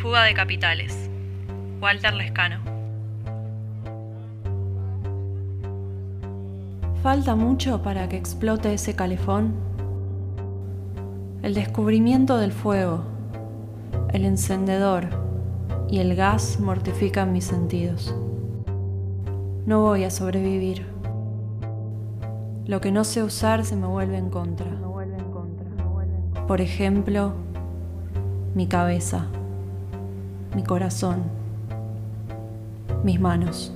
Fuga de capitales. Walter Lescano. ¿Falta mucho para que explote ese calefón? El descubrimiento del fuego, el encendedor y el gas mortifican mis sentidos. No voy a sobrevivir. Lo que no sé usar se me vuelve en contra. Por ejemplo, mi cabeza, mi corazón, mis manos.